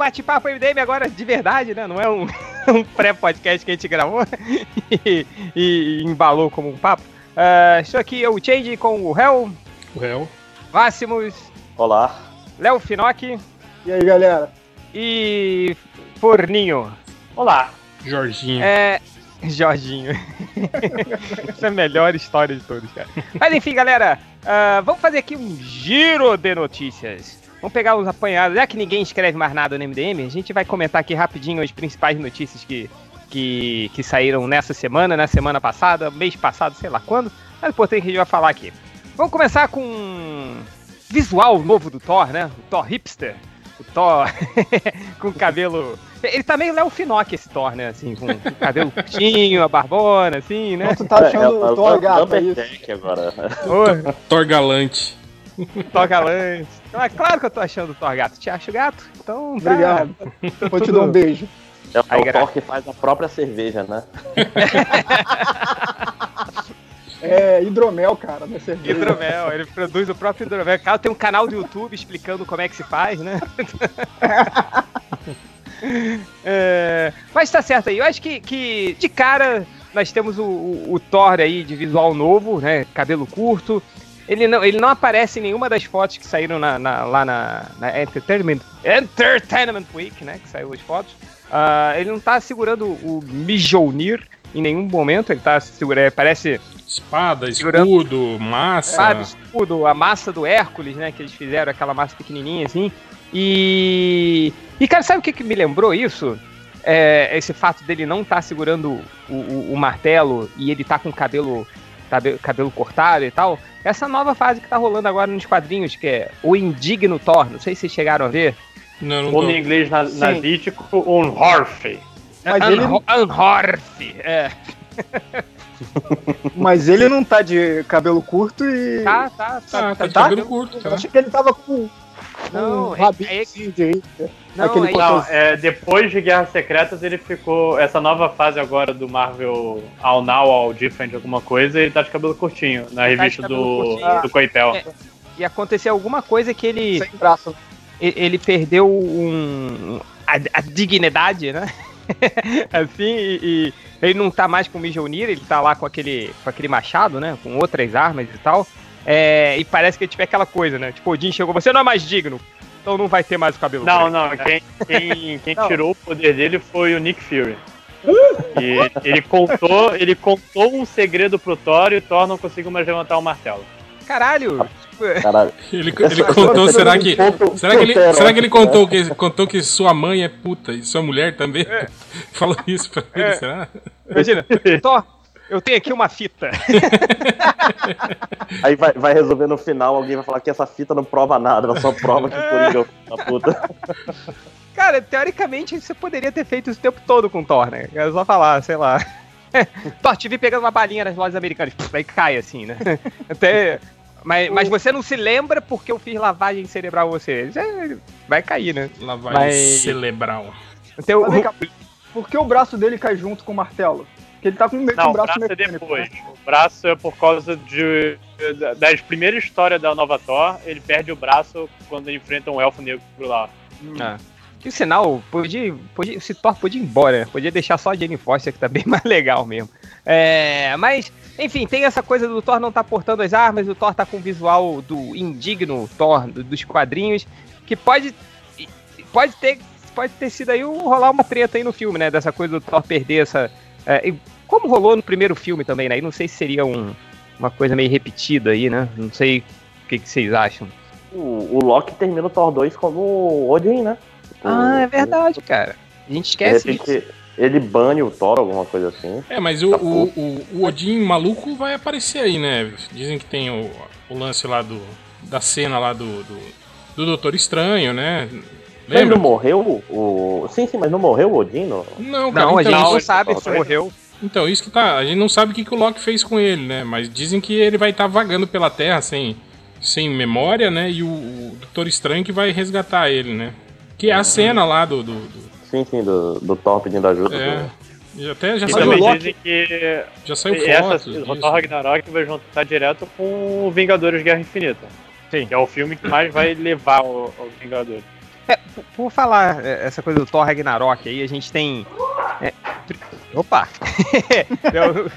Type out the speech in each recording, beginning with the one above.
bate-papo MDM agora de verdade, né? Não é um, um pré-podcast que a gente gravou e, e, embalou como um papo. Uh, estou aqui, eu, o Change, com o Hel. O Hel. Máximos. Olá. Léo Finocchi. E aí, galera? E Forninho. Olá. Jorginho. É. Jorginho. Essa é a melhor história de todos, cara. Mas enfim, galera, uh, vamos fazer aqui um giro de notícias. Vamos pegar os apanhados. Já que ninguém escreve mais nada no MDM, a gente vai comentar aqui rapidinho as principais notícias que, que, que saíram nessa semana, na semana passada, mês passado, sei lá quando. Mas o importante que a gente vai falar aqui. Vamos começar com visual novo do Thor, né? O Thor hipster. O Thor com cabelo. Ele tá meio Léo Finock esse Thor, né? Assim, com, com cabelo curtinho, a barbona, assim, né? tu tá achando é, é, o Thor gato, é isso? agora. Thor galante. Thor galante. Então, é claro que eu tô achando o Thor gato. Te acho gato? Então. Tá. Obrigado. Vou te dar um beijo. É o Aí, Thor que faz a própria cerveja, né? É hidromel, cara, da cerveja. Hidromel, ele produz o próprio hidromel. O cara tem um canal do YouTube explicando como é que se faz, né? é, mas tá certo aí. Eu acho que, que de cara nós temos o, o, o, Thor aí de visual novo, né? Cabelo curto. Ele não, ele não aparece em nenhuma das fotos que saíram na, na, lá na, na Entertainment, Entertainment Week, né? Que saiu as fotos. Uh, ele não tá segurando o Mjolnir em nenhum momento. Ele tá segurando. Parece Espada, escudo, massa. Espada, escudo, a massa do Hércules, né? Que eles fizeram, aquela massa pequenininha assim. E. E, cara, sabe o que, que me lembrou isso? É, esse fato dele não estar tá segurando o, o, o, martelo e ele tá com o cabelo, cabelo, cabelo cortado e tal. Essa nova fase que tá rolando agora nos quadrinhos, que é o Indigno Thor. Não sei se vocês chegaram a ver. Não, não Ou em inglês nazítico, Unhorf. Mas ele... Unhorf, é. Mas ele não tá de cabelo curto e. Tá, tá, tá. tá, tá de tá? cabelo curto. Eu achei que ele tava com. Não, um é, é, de... não, Aquele é, não é, depois de Guerras Secretas ele ficou. Essa nova fase agora do Marvel All Now, All Different, alguma coisa, ele tá de cabelo curtinho, na tá revista do, do Coipel. É, e aconteceu alguma coisa que ele. Sem braço. Ele, ele perdeu um, a, a dignidade, né? assim, e, e, ele não tá mais com o Mjolnir, ele tá lá com aquele, com aquele machado, né? Com outras armas e tal. É, e parece que tiver aquela coisa, né? Tipo, Odin chegou, você não é mais digno, então não vai ter mais o cabelo. Não, não, quem, quem, quem não. tirou o poder dele foi o Nick Fury. E ele contou, ele contou um segredo pro Thor e o Thor não conseguiu mais levantar o martelo. Caralho! Caralho. Ele, ele contou, será que. Será que ele, será que ele contou que, contou que sua mãe é puta e sua mulher também? É. Falou isso pra ele, é. será? Imagina, Thor, eu tenho aqui uma fita. Aí vai, vai resolver no final, alguém vai falar que essa fita não prova nada, ela só prova que o Coringa é uma puta. Cara, teoricamente você poderia ter feito isso o tempo todo com Thor, né? É só falar, sei lá. Thor, te vi pegando uma balinha nas lojas americanas. Aí cai assim, né? Até mas, mas você não se lembra porque eu fiz lavagem cerebral você. vai cair, né? Lavagem mas... cerebral. Então, por que o braço dele cai junto com o martelo? Porque ele tá com meio não, o braço, braço é depois. Né? O braço é por causa de das primeiras histórias da Nova Thor, ele perde o braço quando ele enfrenta um elfo negro lá. Hum. Ah. Que sinal, podia, podia, esse Thor podia ir embora, podia deixar só a Jane Foster, que tá bem mais legal mesmo. É, mas enfim, tem essa coisa do Thor não estar tá portando as armas, o Thor tá com o visual do indigno Thor dos quadrinhos, que pode pode ter pode ter sido aí rolar uma treta aí no filme, né, dessa coisa do Thor perder essa é, como rolou no primeiro filme também, né? E não sei se seria um, uma coisa meio repetida aí, né? Não sei o que, que vocês acham. O, o Loki termina o Thor 2 como Odin, né? Ah, é verdade, cara. A gente esquece disso ele bane o Thor, alguma coisa assim. É, mas o, o, o, o, Odin maluco vai aparecer aí, né? Dizem que tem o, o lance lá do. da cena lá do, do, do Doutor Estranho, né? Lembra? Mas não morreu o. Sim, sim, mas não morreu o Odin? Não, não, cara, não então, a gente não sabe se morreu. Então, isso que tá. A gente não sabe o que, que o Loki fez com ele, né? Mas dizem que ele vai estar tá vagando pela Terra sem, sem memória, né? E o, o Doutor Estranho que vai resgatar ele, né? Que é a uhum. cena lá do, do, do Sim, sim, do, do Thor pedindo ajuda. É. E até já e saiu também dizem que já saiu essa, o Thor Ragnarok vai juntar direto com o Vingadores Guerra Infinita. Sim. Que é o filme que mais vai levar o, o Vingadores. É, por, por falar é, essa coisa do Thor Ragnarok aí, a gente tem. é, opa! Eu-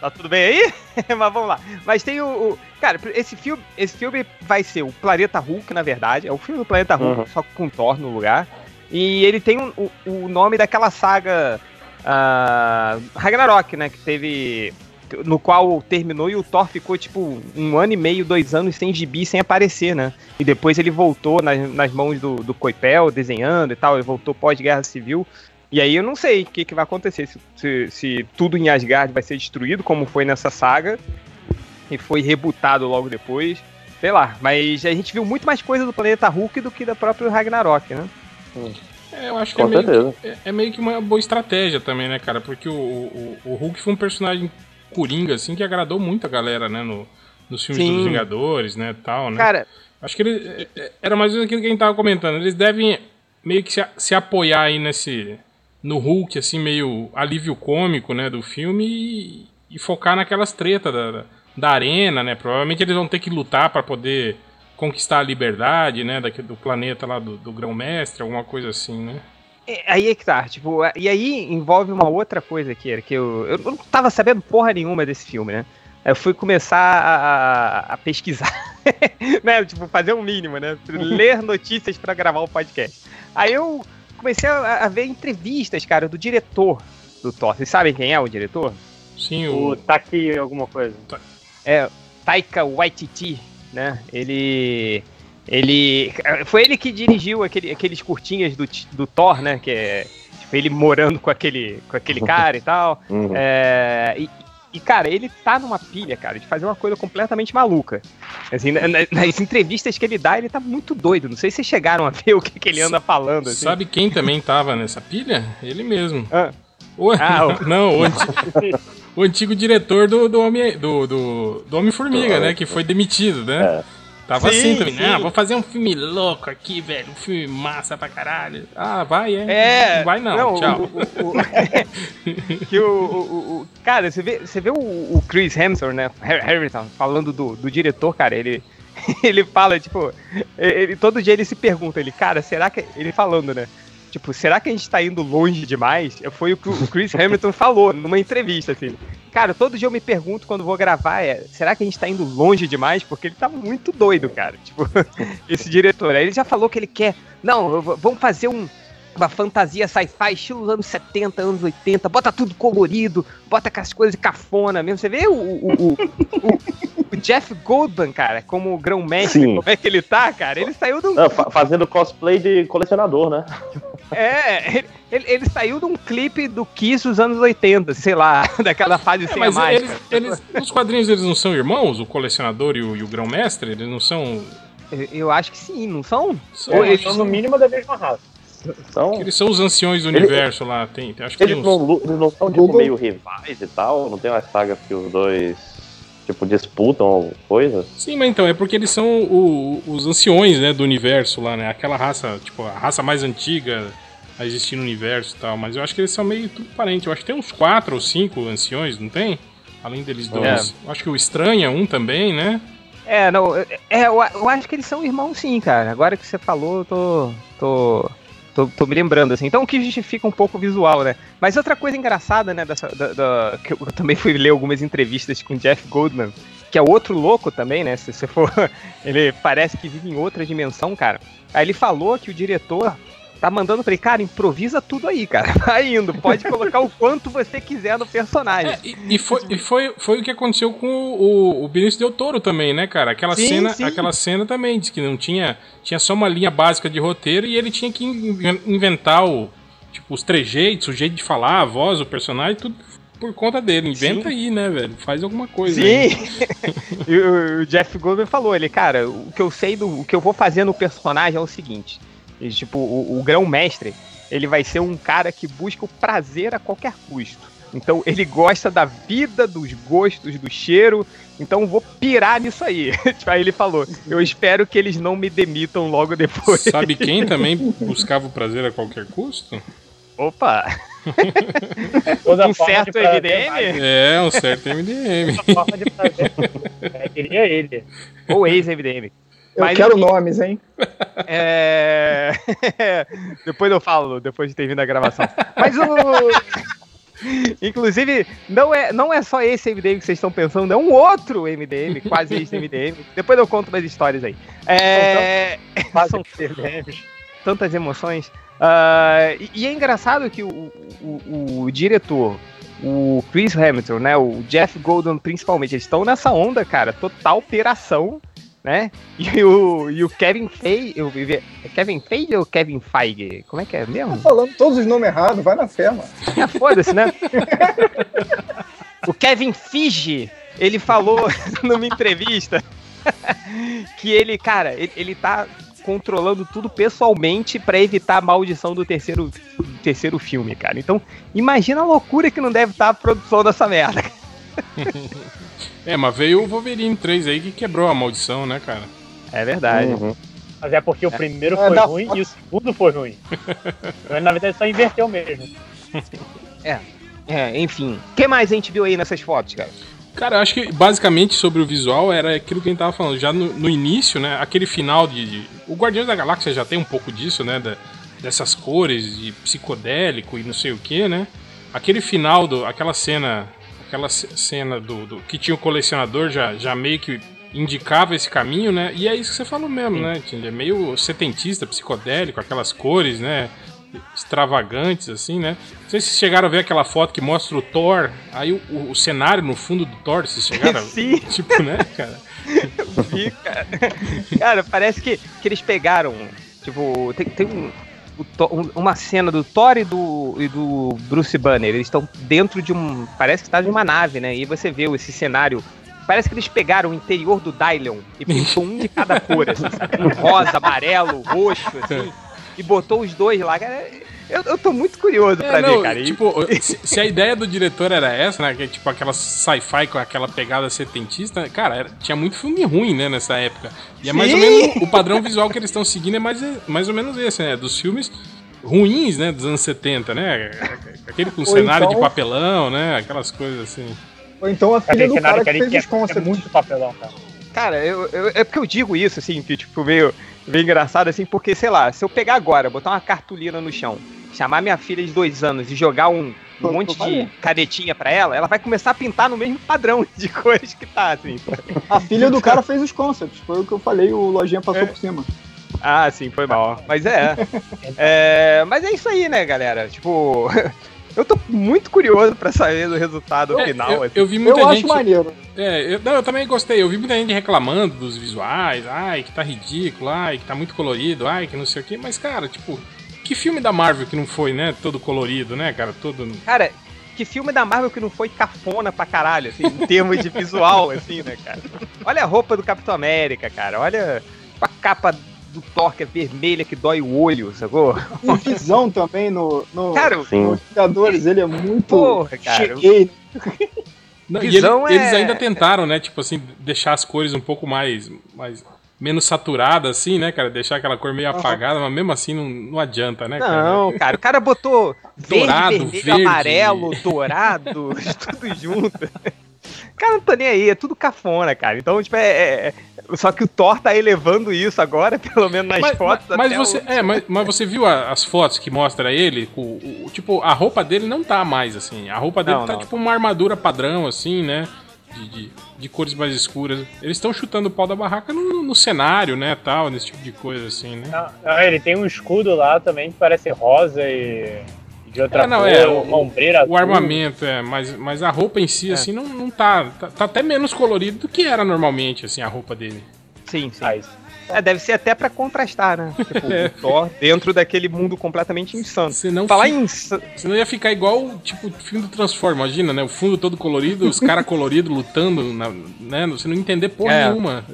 tá tudo bem aí? Mas vamos lá. Mas tem o. o- cara, esse filme, esse filme vai ser o Planeta Hulk, na verdade. É o filme do Planeta Hulk, Uhum. só com Thor no lugar. E ele tem um- o, o nome daquela saga ah, Ragnarok, né? Que teve. No qual terminou e o Thor ficou, tipo, um ano e meio, dois anos sem gibi, sem aparecer, né? E depois ele voltou nas, nas mãos do, do Coipel, desenhando e tal. Ele voltou pós-guerra civil. E aí eu não sei o que, que vai acontecer. Se, se- se tudo em Asgard vai ser destruído, como foi nessa saga. E foi rebutado logo depois. Sei lá. Mas a gente viu muito mais coisa do planeta Hulk do que da própria Ragnarok, né? É, eu acho que é meio, certeza. é, é meio que uma boa estratégia também, né, cara? Porque o, o, o Hulk foi um personagem coringa, assim, que agradou muito a galera, né? No, nos filmes Sim. dos Vingadores, né, tal, né? Cara, Acho que ele, é, é, era mais ou menos aquilo que a gente tava comentando. Eles devem meio que se, se apoiar aí nesse. No Hulk, assim, meio alívio cômico, né, do filme e, e focar naquelas tretas da, da, da arena, né? Provavelmente eles vão ter que lutar pra poder conquistar a liberdade, né, daqui, do planeta lá do, do Grão-Mestre, alguma coisa assim, né? É, Aí é que tá, tipo, e aí envolve uma outra coisa aqui, era que eu, eu não tava sabendo porra nenhuma desse filme, né? Aí Eu fui começar a, a- a pesquisar, né? Tipo, fazer um mínimo, né? Ler notícias pra gravar o podcast. Aí eu comecei a, a ver entrevistas, cara, do diretor do Thor. Vocês sabem quem é o diretor? Sim, O o, Taki alguma coisa. É Taika Waititi, né? Ele ele foi ele que dirigiu aquele, aqueles curtinhas do, do Thor, né? Que é tipo, ele morando com aquele com aquele cara e tal. Uhum. É, e, e, cara, ele tá numa pilha, cara, de fazer uma coisa completamente maluca. Assim, na- na- nas entrevistas que ele dá, ele tá muito doido. Não sei se vocês chegaram a ver o que, que ele anda falando. Assim. sabe quem também tava nessa pilha? Ele mesmo. Ah. O, Ah, o- não, o antigo, o antigo diretor do, do Homem- do, do, do Homem-Formiga, né? Que foi demitido, né? É. Tava Sim, assim também. sim. Ah, vou fazer um filme louco aqui, velho. Um filme massa pra caralho. Ah, vai, é. É. Não vai não, tchau. o- o- o- que o, o- Cara, você vê, você vê o, o Chris Hemsworth, né? Har- Harrington, falando do, do diretor, cara, ele. Ele fala, tipo, ele, todo dia ele se pergunta, ele, cara, será que. Ele falando, né? Tipo, será que a gente tá indo longe demais? Foi o que o Chris Hamilton falou numa entrevista, assim. Cara, todo dia eu me pergunto quando vou gravar, é, será que a gente tá indo longe demais? Porque ele tá muito doido, cara. Tipo, esse diretor. Aí ele já falou que ele quer. Não, vamos fazer um, uma fantasia sci-fi, estilo anos 70, anos 80, bota tudo colorido, bota aquelas coisas cafona mesmo. Você vê o, o, o, o- o Jeff Goldblum, cara, como o grão-mestre, Sim. como é que ele tá, cara? Ele saiu do. Não, fa- fazendo cosplay de colecionador, né? É, ele, ele, ele saiu de um clipe do Kiss dos anos 80, sei lá, daquela fase É, sem mas a máscara. eles, eles, os quadrinhos eles não são irmãos, o colecionador e o, e o grão-mestre? Eles não são. Eu- Eu acho que sim, não são? são Ou eles são no mínimo da mesma raça. Então, eles são os anciões do Ele- universo lá. Tem, tem- acho que tem eles uns. não, eles não são tipo, meio rivais e tal? Não tem uma saga que os dois, tipo, disputam coisas? Sim, mas então, é porque eles são o- os anciões, né, do universo lá, né? Aquela raça, tipo, a raça mais antiga a existir no universo e tal. Mas eu acho que eles são meio tudo parente. Eu acho que tem uns quatro ou cinco anciões, não tem? Além deles dois. Eu acho que o Estranho é um também, né? É, não, é, eu, eu acho que eles são irmãos sim, cara. Agora que você falou, eu tô, tô, tô, tô me lembrando, assim. Então o que justifica um pouco o visual, né? Mas outra coisa engraçada, né, dessa, da, da- que eu também fui ler algumas entrevistas com Jeff Goldman, que é outro louco também, né? Se você for. Ele parece que vive em outra dimensão, cara. Aí ele falou que o diretor tá mandando pra ele, cara, improvisa tudo aí, cara. Vai indo, pode colocar o quanto você quiser no personagem. É, e, e foi, e foi, foi o que aconteceu com o, o Benício Del Toro também, né, cara? Aquela Sim, cena, sim. aquela cena também diz que não tinha, tinha só uma linha básica de roteiro e ele tinha que in- inventar o, tipo, os trejeitos, o jeito de falar, a voz, o personagem, tudo por conta dele. Inventa aí, né, velho? Faz alguma coisa. aí. Sim! e o, o Jeff Goldman falou, ele, cara, o que eu sei do. O que eu vou fazer no personagem é o seguinte. E, tipo, o, o grão-mestre, ele vai ser um cara que busca o prazer a qualquer custo. Então ele gosta da vida, dos gostos, do cheiro. Então vou pirar nisso aí. Tipo, aí ele falou: Eu espero que eles não me demitam logo depois. Sabe quem também buscava o prazer a qualquer custo? Opa! Um certo MDM? É, um certo MDM. toda forma de prazer. É, queria ele. Ou ex-MDM. Eu Mas, quero enfim, nomes, hein? É... depois eu falo, depois de ter vindo a gravação. Mas o. Inclusive, não é, não é só esse MDM que vocês estão pensando, é um outro MDM, quase esse MDM. Depois eu conto mais histórias aí. É... São tantas emoções. Ah, e, e é engraçado que o, o, o diretor, o Chris Hamilton, né, o Jeff Golden principalmente, eles estão nessa onda, cara, total operação, né? E o, e o Kevin Feige, eu, é Kevin Feige ou Kevin Feige? Como é que é Tá mesmo? falando todos os nomes errados, vai na fé, mano. Ah, Foda-se, né? o Kevin Feige, ele falou numa entrevista que ele, cara, ele, ele tá controlando tudo pessoalmente pra evitar a maldição do terceiro, do terceiro filme, cara. Então, imagina a loucura que não deve estar a produção dessa merda. É, mas veio o Wolverine 3 aí que quebrou a maldição, né, cara? É verdade. Uhum. Mas é porque o primeiro É, foi ruim foto. e o segundo foi ruim. Mas, Na verdade só inverteu mesmo. É, enfim. O que mais a gente viu aí nessas fotos, cara? Cara, eu acho que basicamente sobre o visual era aquilo que a gente tava falando. Já no, no início, né? Aquele final de, de- O Guardiões da Galáxia já tem um pouco disso, né? da- dessas cores de psicodélico e não sei o que, né? Aquele final, do, aquela cena. Aquela ce- cena do, do- que tinha o colecionador já, já meio que indicava esse caminho, né? E é isso que você falou mesmo, né? Tinha- É meio setentista, psicodélico, aquelas cores, né? Extravagantes, assim, né? Não sei se vocês chegaram a ver aquela foto que mostra o Thor, aí o, o- o cenário no fundo do Thor, vocês chegaram a Sim. Tipo, né, cara? vi, cara. Cara, parece que, que eles pegaram. Tipo, tem, tem um- um- uma cena do Thor e do, e do Bruce Banner. Eles estão dentro de um. Parece que está de uma nave, né? E você vê esse cenário. Parece que eles pegaram o interior do Dylion e pintou um de cada cor, assim? Rosa, amarelo, roxo, assim. E botou os dois lá. Cara, eu, eu tô muito curioso pra É, não, ver, cara. Tipo, se, se a ideia do diretor era essa, né, que é tipo aquela sci-fi com aquela pegada setentista, cara, era- tinha muito filme ruim, né, nessa época. E é mais ou menos o padrão visual que eles estão seguindo é mais, mais ou menos esse, né, dos filmes ruins, né, dos anos 70, né, aquele com Ou cenário de então- papelão, né, aquelas coisas assim. Ou então a filha do cara que que fez que os é, é concepts. muito papelão, cara. Cara, eu, eu- é porque eu digo isso, assim, que, tipo, meio, meio engraçado, assim, porque, sei lá, se eu pegar agora, botar uma cartolina no chão, chamar minha filha de dois anos e jogar um, um Tô- monte tô de canetinha pra ela, ela vai começar a pintar no mesmo padrão de cores que tá, assim. A filha do cara fez os concepts. Foi o que eu falei, o Lojinha passou por cima. Ah, sim, foi mal. Mas é. é. Mas é isso aí, né, galera? Tipo, eu tô muito curioso pra saber do resultado É, final, eu, assim. eu vi muita Eu gente... acho maneiro. É, eu, não, eu também gostei. Eu vi muita gente reclamando dos visuais, ai, que tá ridículo, ai, que tá muito colorido, ai, que não sei o quê. Mas, cara, tipo, que filme da Marvel que não foi, né? Todo colorido, né, cara? Todo. Cara, que filme da Marvel que não foi cafona pra caralho, assim, em termos de visual, assim, né, cara? Olha a roupa do Capitão América, cara. Olha a capa do Thor que é vermelha, que dói o olho, sacou? E visão também no, no, Cara, Sim. nos Vingadores, ele é muito. Porra, cara. cheguei. Não, Visão e ele- é- eles ainda tentaram, né? Tipo assim, deixar as cores um pouco mais. mais menos saturadas, assim, né, cara? Deixar aquela cor meio apagada, mas mesmo assim não, não adianta, né, cara? Não, cara, o cara botou verde, Dourado, vermelho, verde. amarelo, dourado, tudo junto. Cara, não tô nem aí, é tudo cafona, cara. Então, tipo, é, é- é- Só que o Thor tá elevando isso agora, pelo menos nas Mas, fotos. mas até você, o- é, mas, mas você viu a- as fotos que mostra ele? o- o- tipo, a roupa dele não tá mais assim. A roupa dele Não, tá não. tipo uma armadura padrão, assim, né? De, de, de cores mais escuras. Eles estão chutando o pau da barraca no, no cenário, né? Tal, nesse tipo de coisa, assim, né? Não, não, ele tem um escudo lá também que parece rosa e de outra É, não, cor, é, uma o- ombreira O azul. armamento, é, mas, mas a roupa em É. si, assim, não, não tá, tá. tá até menos colorido do que era normalmente, assim, a roupa dele. Sim, sim. Ah, isso. É, deve ser até pra contrastar, né? Tipo, o Thor dentro daquele mundo completamente insano. Você não, Falar em. Senão ia ficar igual, tipo, o filme do Transform, imagina, né? O fundo todo colorido, os caras coloridos lutando, na- né? Você não entender porra É. nenhuma.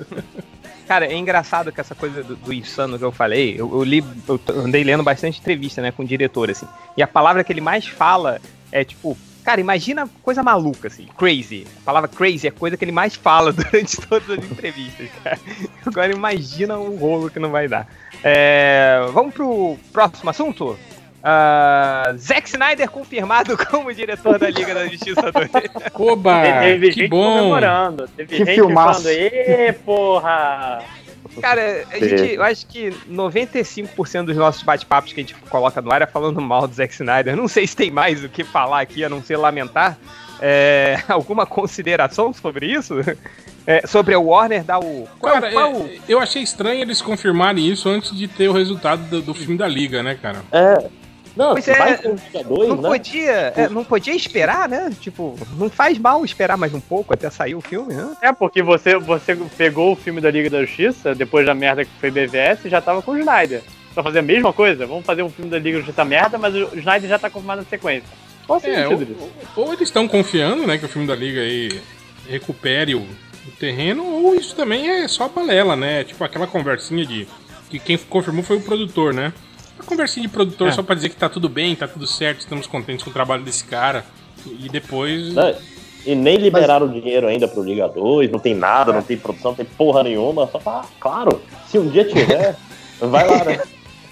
Cara, é engraçado que essa coisa do, do insano que eu falei, eu, eu li, eu andei lendo bastante entrevista, né, com o diretor, assim. E a palavra que ele mais fala é tipo, cara, imagina coisa maluca, assim, crazy. A palavra crazy é a coisa que ele mais fala durante todas as entrevistas, cara. Agora imagina o rolo que não vai dar. É, vamos pro próximo assunto? Ah, Zack Snyder confirmado como diretor da Liga da Justiça 2. Oba! teve que gente bom! comemorando. Teve Que gente filmaço. falando, ê, porra! Cara, a gente, eu acho que 95% dos nossos bate-papos que a gente coloca no ar é falando mal do Zack Snyder. Não sei se tem mais o que falar aqui, a não ser lamentar. É, alguma consideração sobre isso? É, sobre o Warner dar o. Qual, Cara, qual- é- eu achei estranho eles confirmarem isso antes de ter o resultado do, do filme da Liga, né, cara? É. Não, Pois é, 2, não né? podia, é, não podia esperar, né? Tipo, não faz mal esperar mais um pouco até sair o filme, né? É, porque você, você pegou o filme da Liga da Justiça, depois da merda que foi BVS, e já tava com o Snyder. Pra fazer a mesma coisa? Vamos fazer um filme da Liga da Justiça merda, mas o Snyder já tá confirmado na sequência. Qual o É, sentido ou, disso? ou eles estão confiando, né, que o filme da Liga aí recupere o, o terreno, ou isso também é só balela, né? Tipo aquela conversinha de. que quem confirmou foi o produtor, né? Uma conversinha de produtor É. só pra dizer que tá tudo bem, tá tudo certo, estamos contentes com o trabalho desse cara. E depois. E nem liberaram o dinheiro ainda pro Liga 2, não tem nada, não tem produção, não tem porra nenhuma. Só pra, claro, se um dia tiver, vai lá, né?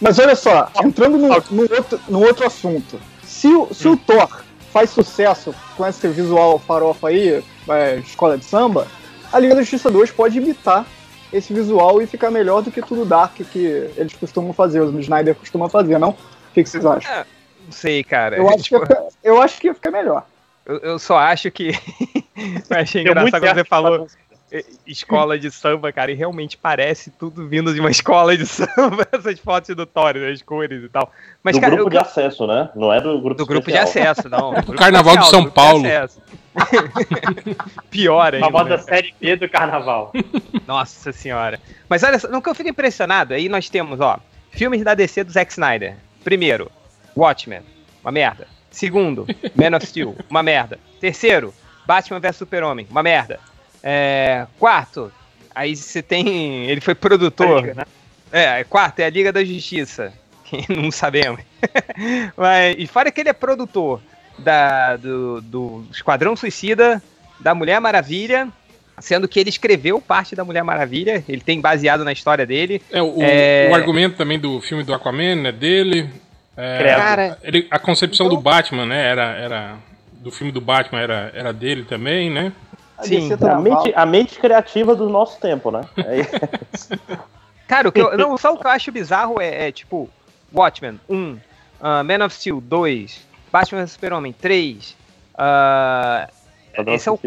Mas olha só, entrando no, no outro, no outro assunto. Se, o- se o Thor faz sucesso com esse visual farofa aí, é, escola de samba, a Liga da Justiça 2 pode imitar esse visual e ficar melhor do que tudo Dark que eles costumam fazer, o Snyder costuma fazer, não? O que, que vocês acham? Não sei, cara. Eu acho, que Tipo, ia ficar, eu acho que ia ficar melhor. eu, eu só acho que. eu achei engraçado quando você falou escola de samba, cara, e realmente parece tudo vindo de uma escola de samba, essas fotos do Thor, as cores e tal. Mas, do cara, grupo eu- de acesso, né? Não é do grupo do grupo de acesso, não. do Carnaval de São Paulo. Pior ainda. famosa né? série B do carnaval. Nossa senhora. Mas olha só, no que eu fico impressionado, aí nós temos, ó, filmes da DC do Zack Snyder. Primeiro, Watchmen, uma merda. Segundo, Man of Steel, uma merda. Terceiro, Batman vs Super-Homem, uma merda. É, quarto, aí você tem. Ele foi produtor. Liga, né? É, quarto é a Liga da Justiça. Que não sabemos. Mas, e fora que ele é produtor da, do, do Esquadrão Suicida, da Mulher Maravilha, sendo que ele escreveu parte da Mulher Maravilha, ele tem baseado na história dele. É, o, É. o argumento também do filme do Aquaman é dele. É. Cara, ele- a concepção Então- do Batman, né? Era, era. Do filme do Batman era, era dele também, né? A Sim, tá a, mente, a mente criativa do nosso tempo, né? É, cara, o que eu, não, só o que eu acho bizarro é, é, tipo, Watchmen 1, ah, Man of Steel 2, Batman vs Super-Homem 3, ah, Esquadrão esse é o.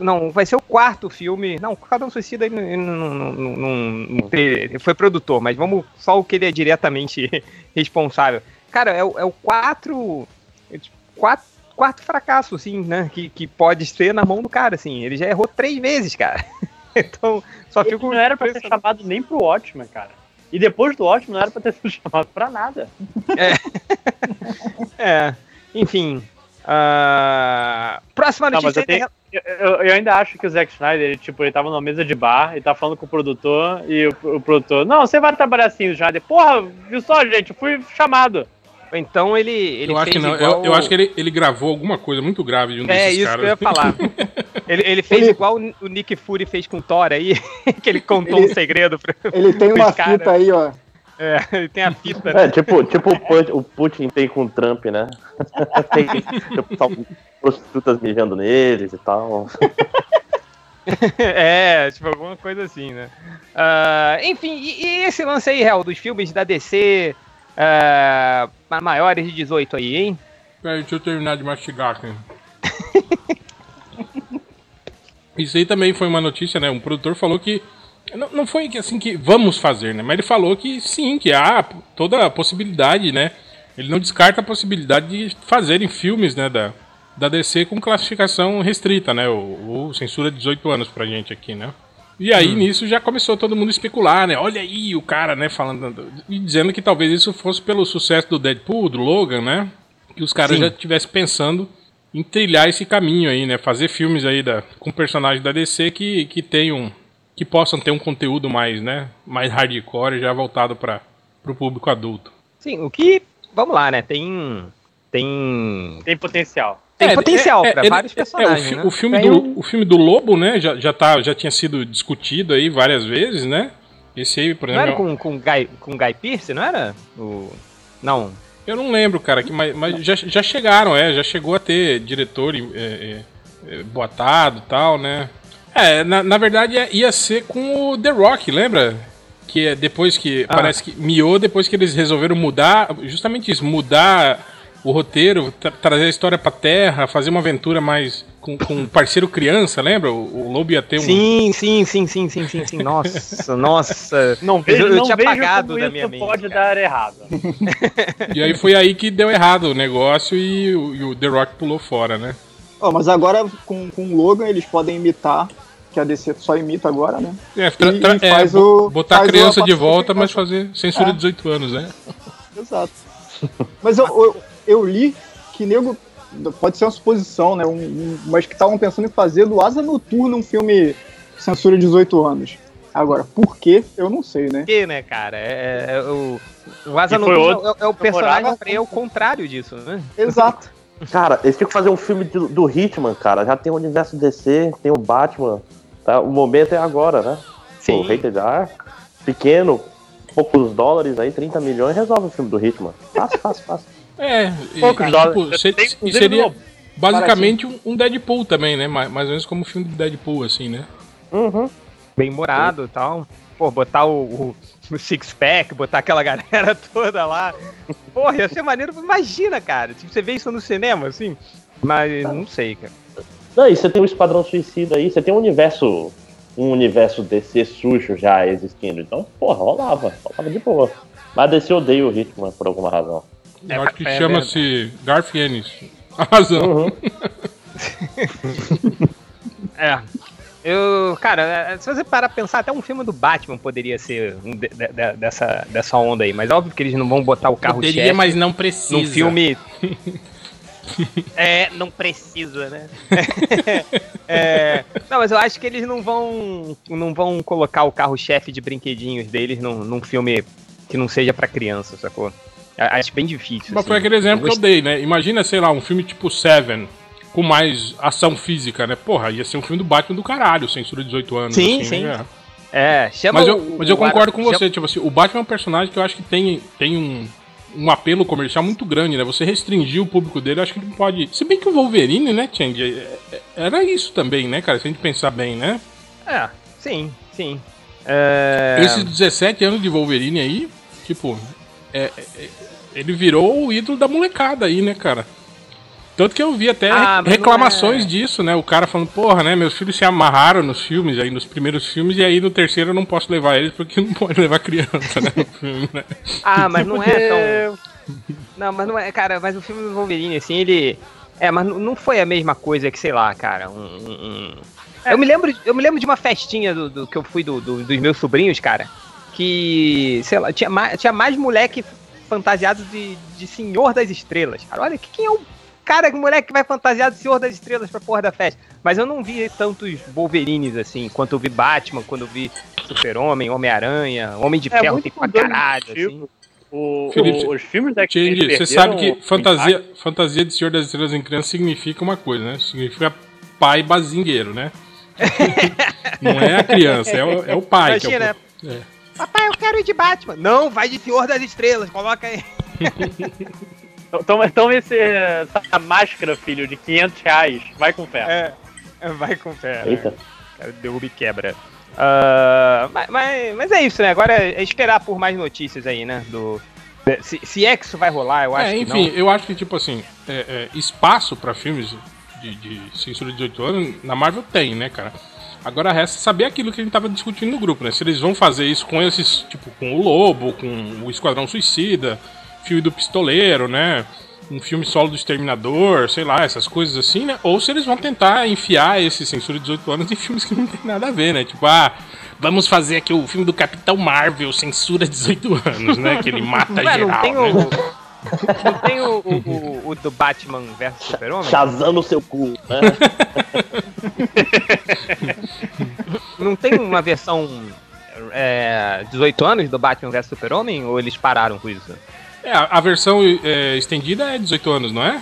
Não, vai ser o quarto filme. Não, o Esquadrão Suicida ele não, ele não, não, não- não- não teve- ele foi produtor, mas vamos só o que ele é diretamente responsável. Cara, é, o- é o quatro, é tipo, quatro. Quarto fracasso, assim, né? Que, que pode ser na mão do cara, assim. Ele já errou três vezes, cara. Então, só Ele fico. não era pra ser chamado nem pro Watchmen, cara. E depois do Watchmen não era pra ter sido chamado pra nada. É, enfim. ah, próxima Não, mas notícia. eu, tenho- eu, eu- ainda acho que o Zack Snyder, ele, tipo, ele tava numa mesa de bar, ele tá falando com o produtor, e o, o produtor, não, você vai trabalhar assim, o Snyder. Porra, viu só, gente, eu fui chamado. Então ele, ele eu acho que fez não. igual- Eu, eu acho que ele, ele gravou alguma coisa muito grave de um É desses isso caras. que eu ia falar. ele, ele fez Ele- igual o Nick Fury fez com o Thor aí, que ele contou Ele- um segredo pra. Ele tem Os uma cara- fita aí, ó. É, ele tem a fita, né? É, tipo, tipo o, Putin, o Putin tem com o Trump, né? tem tipo, prostitutas mijando neles e tal. É, tipo, alguma coisa assim, né? Ah, enfim, e, e esse lance aí, Hel, dos filmes da DC ah, maiores de 18 aí, hein? Peraí, deixa eu terminar de mastigar aqui. Isso aí também foi uma notícia, né? Um produtor falou que. Não, não foi assim que vamos fazer, né? Mas ele falou que sim, que há toda a possibilidade, né? Ele não descarta a possibilidade de fazerem filmes, né? Da, da DC com classificação restrita, né? Ou, ou censura de 18 anos pra gente aqui, né? E aí nisso já começou todo mundo a especular, né? Olha aí o cara, né? Falando. E dizendo que talvez isso fosse pelo sucesso do Deadpool, do Logan, né? Que os caras Sim. já estivessem pensando em trilhar esse caminho aí, né? Fazer filmes aí da, com personagens da DC que, que tenham. que possam ter um conteúdo mais, né? Mais hardcore, já voltado para o público adulto. Sim, o que. Vamos lá, né? Tem. Tem. Tem potencial. Tem É, potencial é, pra é, vários é, personagens. o, fi- né? o filme Tem do, um- o filme do Lobo, né? Já, já, tá, já tinha sido discutido aí várias vezes, né? Esse aí, por Não era exemplo. com, com, Guy, com Guy Pearce, não era? O... Não. Eu não lembro, cara, que, mas, mas já, já chegaram, é, já chegou a ter diretor é, é, é, boatado e tal, né? É, na, na verdade ia ser com o The Rock, lembra? Que é depois que. Ah. Parece que miou depois que eles resolveram mudar. Justamente isso, mudar o roteiro, tra- trazer a história pra terra, fazer uma aventura mais. Com, com um parceiro criança, lembra? O, o Lobo ia ter um. Sim, sim, sim, sim, sim, sim, sim. Nossa, nossa. Não Eu- vejo, eu não tinha vejo apagado como da isso minha mente, pode cara. dar errado. E aí foi aí que deu errado o negócio e, o- e o The Rock pulou fora, né? Ó, mas agora com, com o Logan eles podem imitar, que a DC só imita agora, né? É, E- e é, faz bo- o- botar a faz criança a de volta, mas fazer censura É. de 18 anos, né? Exato. Mas eu, eu, eu li que nego. Pode ser uma suposição, né? Um, um- mas que estavam pensando em fazer do Asa Noturna um filme censura 18 anos. Agora, por quê? Eu não sei, né? Por quê, né, cara? É, é- é o, o Asa Noturna outro é, é o personagem pra é o contrário disso, né? Exato. Cara, eles tinham que fazer um filme do, do Hitman, cara. Já tem o universo DC, tem o Batman. Tá? O momento é agora, né? Sim. O Rated R, pequeno, poucos dólares aí, 30 milhões, resolve o filme do Hitman. Fácil, fácil, fácil. É, e, Poucos e, dólares. se- Tem, e seria no- basicamente um, um Deadpool também, né? Mais, mais ou menos como o filme do Deadpool, assim, né? Uhum. Bem morado e tal. Pô, botar o, o, o six-pack, botar aquela galera toda lá. Porra, ia ser maneiro. Imagina, cara. Tipo, você vê isso no cinema, assim. Mas não sei, cara. Não, e você tem o Esquadrão Suicida aí, você tem um universo. Um universo DC sujo já existindo. Então, porra, rolava. Rolava de boa. Mas DC odeia o Hitman por alguma razão. É, Eu acho que é chama-se Garth Ennis. A razão. Uhum. É. Eu, cara, é, se você parar pra pensar, até um filme do Batman poderia ser um de- de- de- dessa, dessa onda aí. Mas óbvio que eles não vão botar o carro Poderia, chefe mas não precisa. num filme. é, não precisa, né? É, não, mas eu acho que eles não vão não vão colocar o carro-chefe de brinquedinhos deles num, num filme que não seja pra criança, sacou? Acho bem difícil. Mas assim. foi aquele exemplo Eu que eu dei, né? Imagina, sei lá, um filme tipo Seven, com mais ação física, né? Porra, ia ser um filme do Batman do caralho, censura de 18 anos. Sim, assim, sim. né? É, chama Mas eu, o- mas eu concordo com chama- você, tipo assim, o Batman é um personagem que eu acho que tem, tem um, um apelo comercial muito grande, né? Você restringir o público dele, eu acho que não pode. Se bem que o Wolverine, né, Change, é- é- era isso também, né, cara? Se a gente pensar bem, né? É, sim, sim. É... Esses 17 anos de Wolverine aí, tipo, é- é- ele virou o ídolo da molecada aí, né, cara? Tanto que eu vi até Ah, reclamações é- disso, né? O cara falando, porra, né? Meus filhos se amarraram nos filmes, aí nos primeiros filmes, e aí no terceiro eu não posso levar eles porque não pode levar criança, né? No filme, né? Ah, mas não é tão. Não, mas não é, cara, mas o filme do Wolverine, assim, ele. É, mas não- foi a mesma coisa que, sei lá, cara, um. um- um- Eu, me lembro, eu me lembro de uma festinha do, do- que eu fui do- do- dos meus sobrinhos, cara, que, sei lá, tinha mais, tinha mais moleque fantasiado de, de Senhor das Estrelas, cara. Olha, que- quem é o cara, que moleque que vai fantasiado de Senhor das Estrelas pra porra da festa? Mas eu não vi tantos Wolverines, assim, quanto eu vi Batman, quando eu vi Super-Homem, Homem-Aranha, Homem de É Ferro, tem pra caralho, estilo. assim. O- Felipe, o- os filmes da Change, você sabe que fantasia, fantasia de Senhor das Estrelas em criança significa uma coisa, né? Significa pai bazingueiro, né? não é a criança, é o, é o pai. que é o- Imagina, é. Papai, eu quero ir de Batman. Não, vai de Senhor das Estrelas, coloca aí. Toma, toma esse, essa máscara, filho, de 500 reais. Vai com fé. É, vai com fé. né? Eita. Cara, derruba e quebra. Ah, mas, mas, mas é isso, né? Agora é esperar por mais notícias aí, né? Do, de- se, se é que isso vai rolar, eu acho É, que enfim, não. eu acho que, tipo assim, é, é, espaço pra filmes de, de censura de 18 anos, na Marvel tem, né, cara? Agora resta saber aquilo que a gente tava discutindo no grupo, né? Se eles vão fazer isso com esses, tipo, com o Lobo, com o Esquadrão Suicida, filme do Pistoleiro, né? Um filme solo do Exterminador, sei lá, essas coisas assim, né? Ou se eles vão tentar enfiar esse censura de 18 anos em filmes que não tem nada a ver, né? Tipo, ah, vamos fazer aqui o filme do Capitão Marvel, censura 18 anos, né? Que ele mata Ué, geral, não tem né? o. Não tem o, o, o- o do Batman versus Super-Homem? Shazam no seu cu, né? Não tem uma versão é, 18 anos do Batman versus Super-Homem? Ou eles pararam com isso? É, a, versão é, estendida é 18 anos, não é?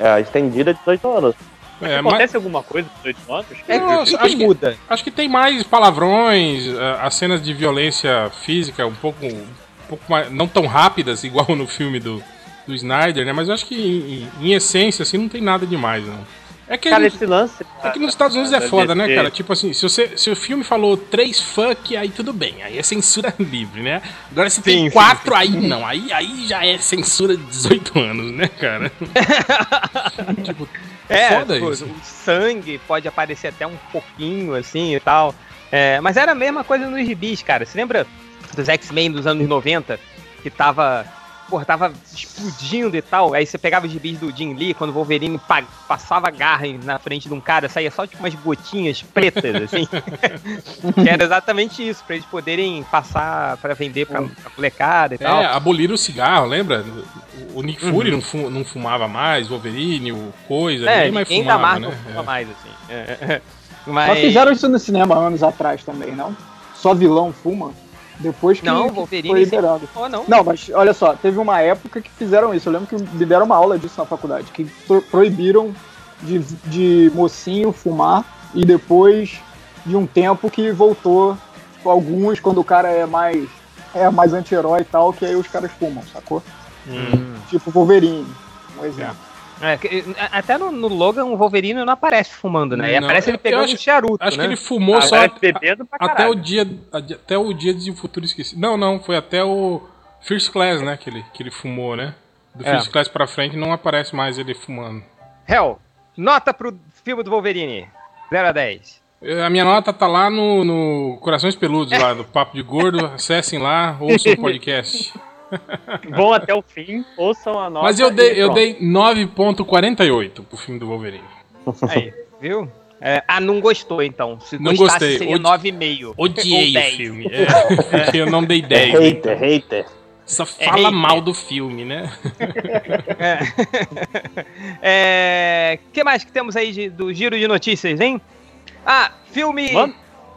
É a estendida de 18 anos. É, mas Acontece alguma coisa com 18 anos? É Não, que, acho que- muda. acho que tem mais palavrões, a- as cenas de violência física um pouco, um pouco mais, não tão rápidas, igual no filme do, do Snyder, né? Mas eu acho que em, em essência, assim, não tem nada demais, não. É que, Cara, ele- esse lance. é que nos Estados Unidos é da foda, né, cara? Tipo assim, se, você, se o filme falou três fuck, aí tudo bem, aí é censura livre, né? Agora se tem Sim, sim, quatro, aí não, aí, aí já é censura de 18 anos, né, cara? tipo, É, foda tipo, isso. o sangue pode aparecer até um pouquinho assim e tal. É, mas era a mesma coisa nos gibis, cara. Você lembra dos X-Men dos anos 90? Que tava. Porra, tava explodindo e tal. Aí você pegava os gibis do Jim Lee, quando o Wolverine pa- passava garra na frente de um cara, saía só tipo umas gotinhas pretas, assim. que era exatamente isso, pra eles poderem passar pra vender pra, pra molecada e tal. É, aboliram o cigarro, lembra? O Nick Fury Uhum. não, fu- não fumava mais, o Wolverine, o Coisa, É, ninguém mais ninguém da fumava, Marvel né? fuma É. mais, assim. É, é. Mas Mas... fizeram isso no cinema anos atrás também, não? Só vilão fuma? Depois que, Não, que Wolverine foi liberado. Oh, não. Não, mas olha só, teve uma época que fizeram isso. Eu lembro que me deram uma aula disso na faculdade, que pro- proibiram de, de mocinho fumar e depois de um tempo que voltou alguns quando o cara é mais é mais anti-herói e tal, que aí os caras fumam, sacou? Hum. Tipo Wolverine, um exemplo. É, que- até no, no Logan o Wolverine não aparece fumando, né? E Não, aparece ele pegando acho- um charuto, Acho né? que ele fumou só bebendo pra até o dia até o dia de futuro esquecido. Não, não, foi até o First Class, né, que ele, que ele fumou, né? Do É. First Class pra frente não aparece mais ele fumando. Hell, nota pro filme do Wolverine. 0 a 10. A minha nota tá lá no, no Corações Peludos, lá do Papo de Gordo. Acessem lá, ouçam o podcast. Vão até o fim, ouçam a nota. Mas eu dei, eu dei 9.48 pro filme do Wolverine. Aí, viu? É, ah, não gostou então. Se Não gostasse, gostei. seria Odi- 9,5. Odiei o 10. filme. É, eu não dei 10. né? Hater, hater. Só É fala mal do filme, né? É. O que mais que temos aí de- do giro de notícias, hein? Ah, filme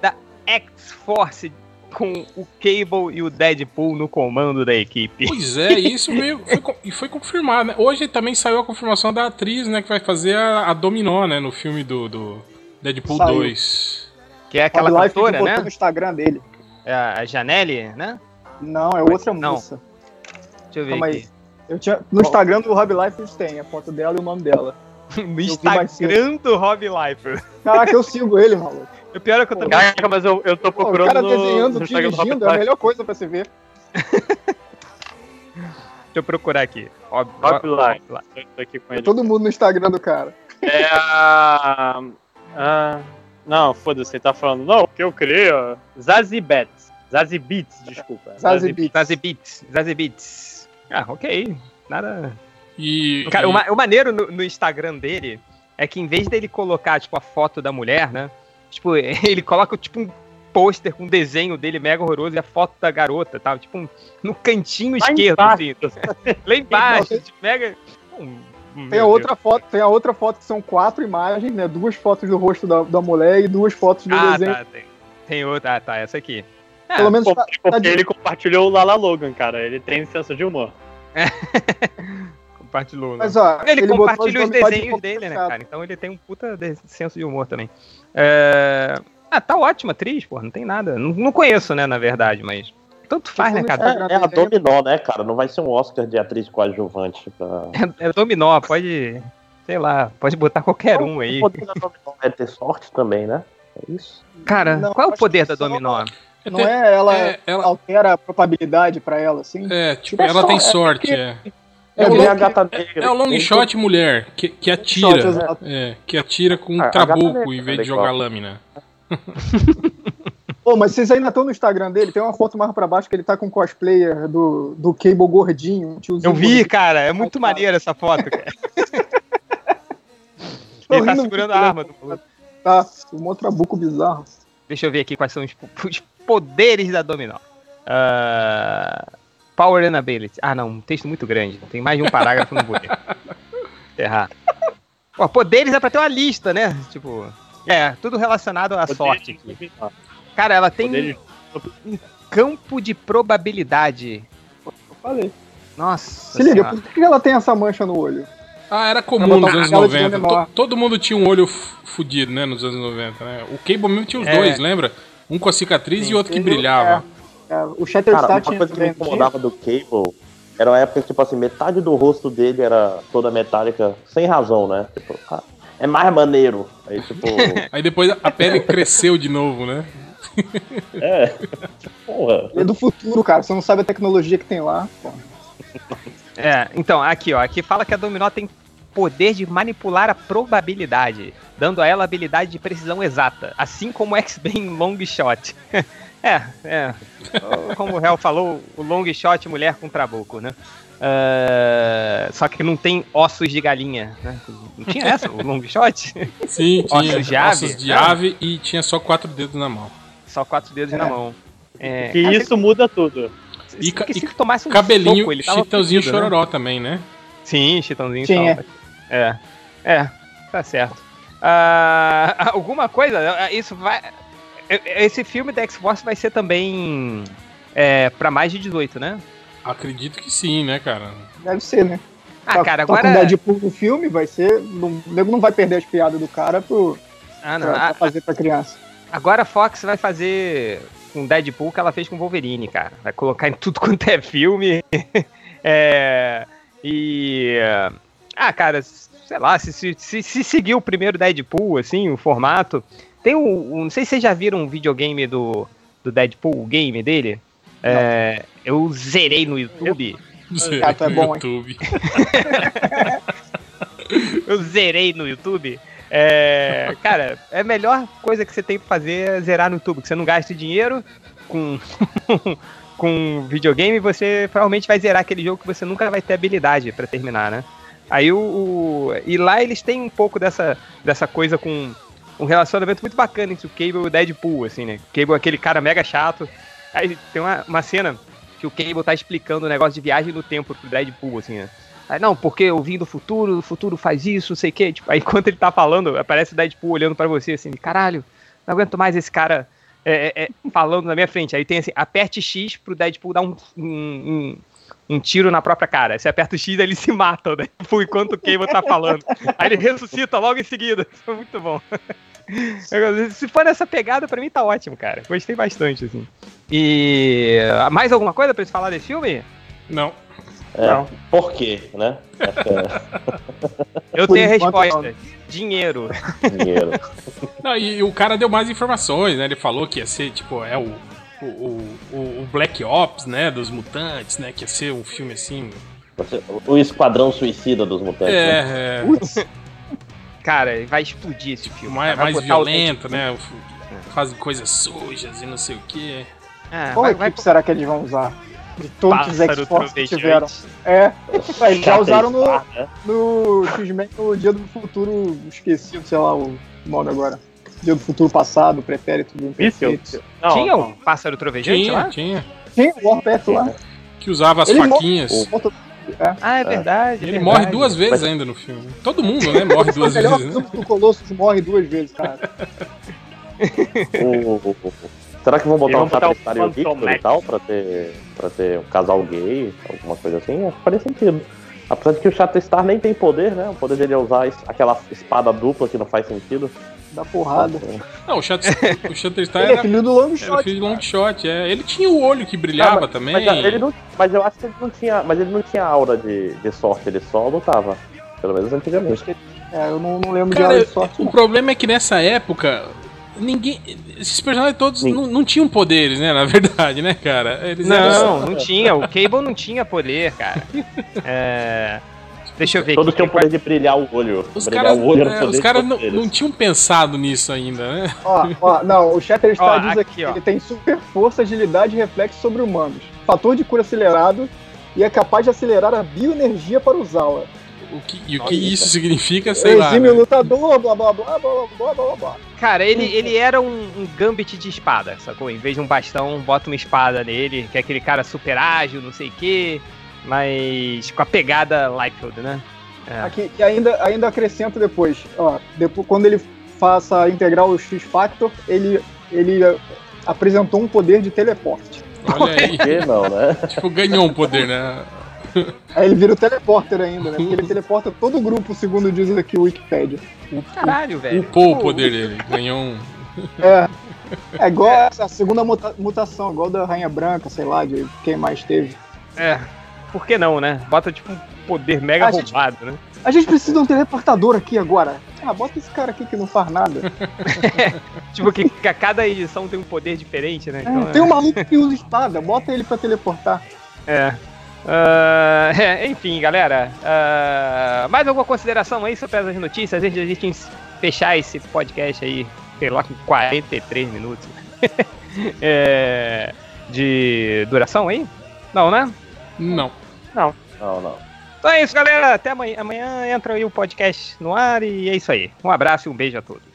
da X-Force com o Cable e o Deadpool no comando da equipe. Pois é, isso veio, foi, e foi confirmado, né? Hoje também saiu a confirmação da atriz, né? Que vai fazer a, a Dominó, né? No filme do, do Deadpool Saiu. 2. Que é aquela Life cantora, né? no Instagram dele. É a Janelle, né? Não, é outra Não. moça. Deixa eu ver Calma aí. aqui. Eu tinha, no Instagram do Rob Life tem a foto dela e o nome dela. No mais Instagram do Rob Life. Caraca, eu sigo ele, maluco. O pior é que eu também. Caraca, mas eu, eu tô Pô, o procurando cara no, desenhando, no dirigindo, é a melhor coisa pra se ver. Deixa eu procurar aqui. Eu tô aqui com ele. Todo mundo no Instagram do cara. É a. a- não, foda-se, ele tá falando. Não, o que eu criei, ó. Zazibets. Zazibits, desculpa. Beats. Zazie Beats. Ah, ok. Nada. E. Cara, e- o, ma- o maneiro no, no Instagram dele é que em vez dele colocar, tipo, a foto da mulher, né? Tipo, ele coloca, tipo, um pôster com um desenho dele mega horroroso e a foto da garota, tá? Tipo, um- no cantinho Lá esquerdo, embaixo. assim. Lá embaixo, Não, tipo, mega... Hum, Tem a Deus. outra foto, tem a outra foto que são quatro imagens, né? Duas fotos do rosto da, da mulher e duas fotos do Ah, desenho. tá, tem, tem outra. Ah, tá, essa aqui. É, Pelo menos Pô, tá, porque tá de- ele compartilhou o Lala Logan, cara. Ele tem senso de humor. compartilhou, né? Mas ó, Ele, botou compartilha os desenhos de dele, né, cara? Então ele tem um puta de- senso de humor também. É... Ah, tá ótima atriz, pô, não tem nada. Não, não conheço, né, na verdade, mas. Tanto faz, né, cara? É, é a Dominó, né, cara? Não vai ser um Oscar de atriz coadjuvante. Pra... É, é dominó, pode. Sei lá, pode botar qualquer um aí. O poder da Dominó é ter sorte também, né? É isso. Cara, Não, qual é o poder da só- dominó? Não é ela, É, ela- altera a probabilidade pra ela, assim? É, tipo, É ela só- tem é sorte, é. É, É o a long- gata negra. É o long shot mulher, que, que Shot, atira. exato. É, que atira com um Ah, trabuco em vez é de jogar lâmina. Pô, mas vocês ainda estão no Instagram dele? Tem uma foto mais pra baixo que ele tá com cosplayer do, do Cable gordinho. um Eu vi, gordinho. cara, é muito maneiro essa foto, cara. Ele tá segurando a né? arma do. Tá, um trabuco bizarro. Deixa eu ver aqui quais são os, os poderes da dominó. Ah, power and ability. Ah, não, um texto muito grande. Tem mais de um parágrafo no poder. Errar. Pô, poderes é pra ter uma lista, né? Tipo, é, tudo relacionado à sorte aqui. Cara, ela tem Poderes- um campo de probabilidade. Eu falei. Nossa. Se liga, senhora. por que ela tem essa mancha no olho? Ah, era comum Ela nos tá anos com aquela de 90. menor. To- todo mundo tinha um olho fudido, né, nos anos 90, né? O Cable mesmo tinha os É. dois, lembra? Um com a cicatriz e outro que brilhava. É, o Shatterstar Cara, uma tinha coisa que me incomodava do Cable era uma época que, tipo assim, metade do rosto dele era toda metálica, sem razão, né? Tipo, ah, é mais maneiro. Aí, tipo. Aí depois a pele cresceu de novo, né? é. Porra. É do futuro, cara. Você não sabe a tecnologia que tem lá. Pô. É, então, aqui, ó. Aqui fala que a Dominó tem poder de manipular a probabilidade, dando a ela habilidade de precisão exata, assim como o X-Men Long Shot. é, é. Como o Hell falou, o Long Shot mulher com trabuco, né? Uh, só que não tem ossos de galinha, né? Não tinha essa, o long shot? Sim, tinha ossos de ave, ossos de ave e tinha só quatro dedos na mão. Só quatro dedos é. na mão. É, que isso muda tudo. E, e se tomasse um cabelinho, soco, ele Chitãozinho fudido, né? Chororó né? também, né? Sim, Chitãozinho Chororó. É. É, tá certo. Uh, alguma coisa, isso vai... Esse filme da X-Force vai ser também é, pra mais de 18, né? Acredito que sim, né, cara? Deve ser, né? Ah, tá, cara, agora. Com Deadpool no filme vai ser. O nego não vai perder as piadas do cara pro, ah, não. Pra, pra fazer pra criança. Agora a Fox vai fazer com Deadpool que ela fez com Wolverine, cara. Vai colocar em tudo quanto é filme. é. E. Ah, cara, sei lá, se, se, se, se seguir o primeiro Deadpool, assim, o formato. Tem um, um. Não sei se vocês já viram um videogame do, do Deadpool, o game dele. É, eu zerei no YouTube. Zerei ah, tá no bom, YouTube. eu zerei no YouTube. É, cara, é a melhor coisa que você tem pra fazer é zerar no YouTube, que você não gasta dinheiro com, com videogame, você provavelmente vai zerar aquele jogo que você nunca vai ter habilidade para terminar, né? Aí o, o, E lá eles têm um pouco dessa, dessa coisa com um relacionamento muito bacana entre o Cable e o Deadpool, assim, né? O Cable é aquele cara mega chato Aí tem uma, uma cena que o Cable tá explicando o negócio de viagem no tempo pro Deadpool, assim, né? Aí, não, porque eu vim do futuro, o futuro faz isso, não sei o quê. Tipo, aí enquanto ele tá falando, aparece o Deadpool olhando para você assim, caralho, não aguento mais esse cara é, é, é, falando na minha frente. Aí tem assim, aperte X pro Deadpool dar um, um, um, um tiro na própria cara. Se aperta o X, ele se mata, Deadpool, enquanto o Cable tá falando. Aí ele ressuscita logo em seguida. Isso é muito bom. Se for nessa pegada, pra mim tá ótimo, cara. Gostei bastante, assim. E. Mais alguma coisa pra gente falar desse filme? Não. É, não. Por quê, né? Eu tenho a resposta. Dinheiro. Dinheiro. Não, e o cara deu mais informações, né? Ele falou que ia ser, tipo, é o, o, o, o Black Ops, né? Dos mutantes, né? Que ia ser um filme assim. O Esquadrão Suicida dos Mutantes. É, né? é. Cara, vai explodir esse filme. Mais, mais violento, né? Fazem coisas sujas e não sei o que. É, Qual vai, equipe vai... será que eles vão usar? De todos os X-Force que tiveram. É, eles já usaram no, no X-Men no Dia do Futuro esquecido, sei lá o modo agora. Dia do Futuro passado, pretérito do Isso? Tinha o um pássaro trovejante tinha, lá? Tinha, tinha. o Warpath lá. Que usava as Ele faquinhas. Morre, é. Ah, é verdade. Ele verdade. morre duas vezes ainda no filme. Todo mundo, né? Morre duas vezes. Né? O Colossus morre duas vezes, cara. Será que vão botar um Shatterstar e o Victor e tal pra ter, pra ter um casal gay, alguma coisa assim? Acho que faria sentido. Apesar de que o Shatterstar nem tem poder, né? O poder dele é usar aquela espada dupla que não faz sentido. Dá porrada. Não, o, Shatterstar, o Shatterstar ele era, é filho do Long Shot. Era filho do Long Shot, é. Ele tinha o olho que brilhava mas, também. Mas, ele não, mas eu acho que ele não tinha. Mas ele não tinha aura de, de sorte, ele só lutava. Pelo menos antigamente. É, eu não, não lembro Cara, de aura de sorte. O não. problema é que nessa época ninguém. Esses personagens todos não, não, tinham poderes, né? Na verdade, né, cara? Eles não, eram... não tinha. O Cable não tinha poder, cara. É. Deixa eu ver. Todos tinham poder de brilhar o olho. Os caras é, cara não, não, tinham pensado nisso ainda, né? Ó, ó não, o Shatterstar diz aqui, ó. ele tem super força, agilidade e reflexo sobre humanos. Fator de cura acelerado e é capaz de acelerar a bioenergia para usá-la. O que, e o que isso significa, sei lá. Exime né? lutador, blá blá blá blá blá blá blá. Cara, ele, ele era um, um, gambit de espada, sacou? Em vez de um bastão, bota uma espada nele, que é aquele cara super ágil, não sei o quê, mas com a pegada Liefeld, né? É. Aqui, e ainda, ainda acrescenta depois, ó, depois, quando ele faça integrar o X-Factor, ele, ele apresentou um poder de teleporte. Olha aí. que não, né? Tipo, ganhou um poder, né? Aí ele vira o teleporter ainda, né? Porque ele teleporta todo o grupo, segundo diz aqui o Wikipedia. Caralho, velho. Upou o poder dele, ganhou um. É. É igual a segunda muta mutação, igual da Rainha Branca, sei lá, de quem mais teve. É. Por que não, né? Bota tipo um poder mega a roubado, gente, né? A gente precisa de um teleportador aqui agora. Ah, bota esse cara aqui que não faz nada. tipo, que, que cada edição tem um poder diferente, né? É, então, tem é... um maluco que usa espada, bota ele pra teleportar. É. Uh, é, enfim, galera. Uh, mais alguma consideração aí sobre as notícias antes de a gente fechar esse podcast aí, sei lá, com 43 minutos é, de duração aí? Não, né? Não. Não. Não, não. Então é isso, galera. Até amanhã. Amanhã entra aí o podcast no ar e é isso aí. Um abraço e um beijo a todos.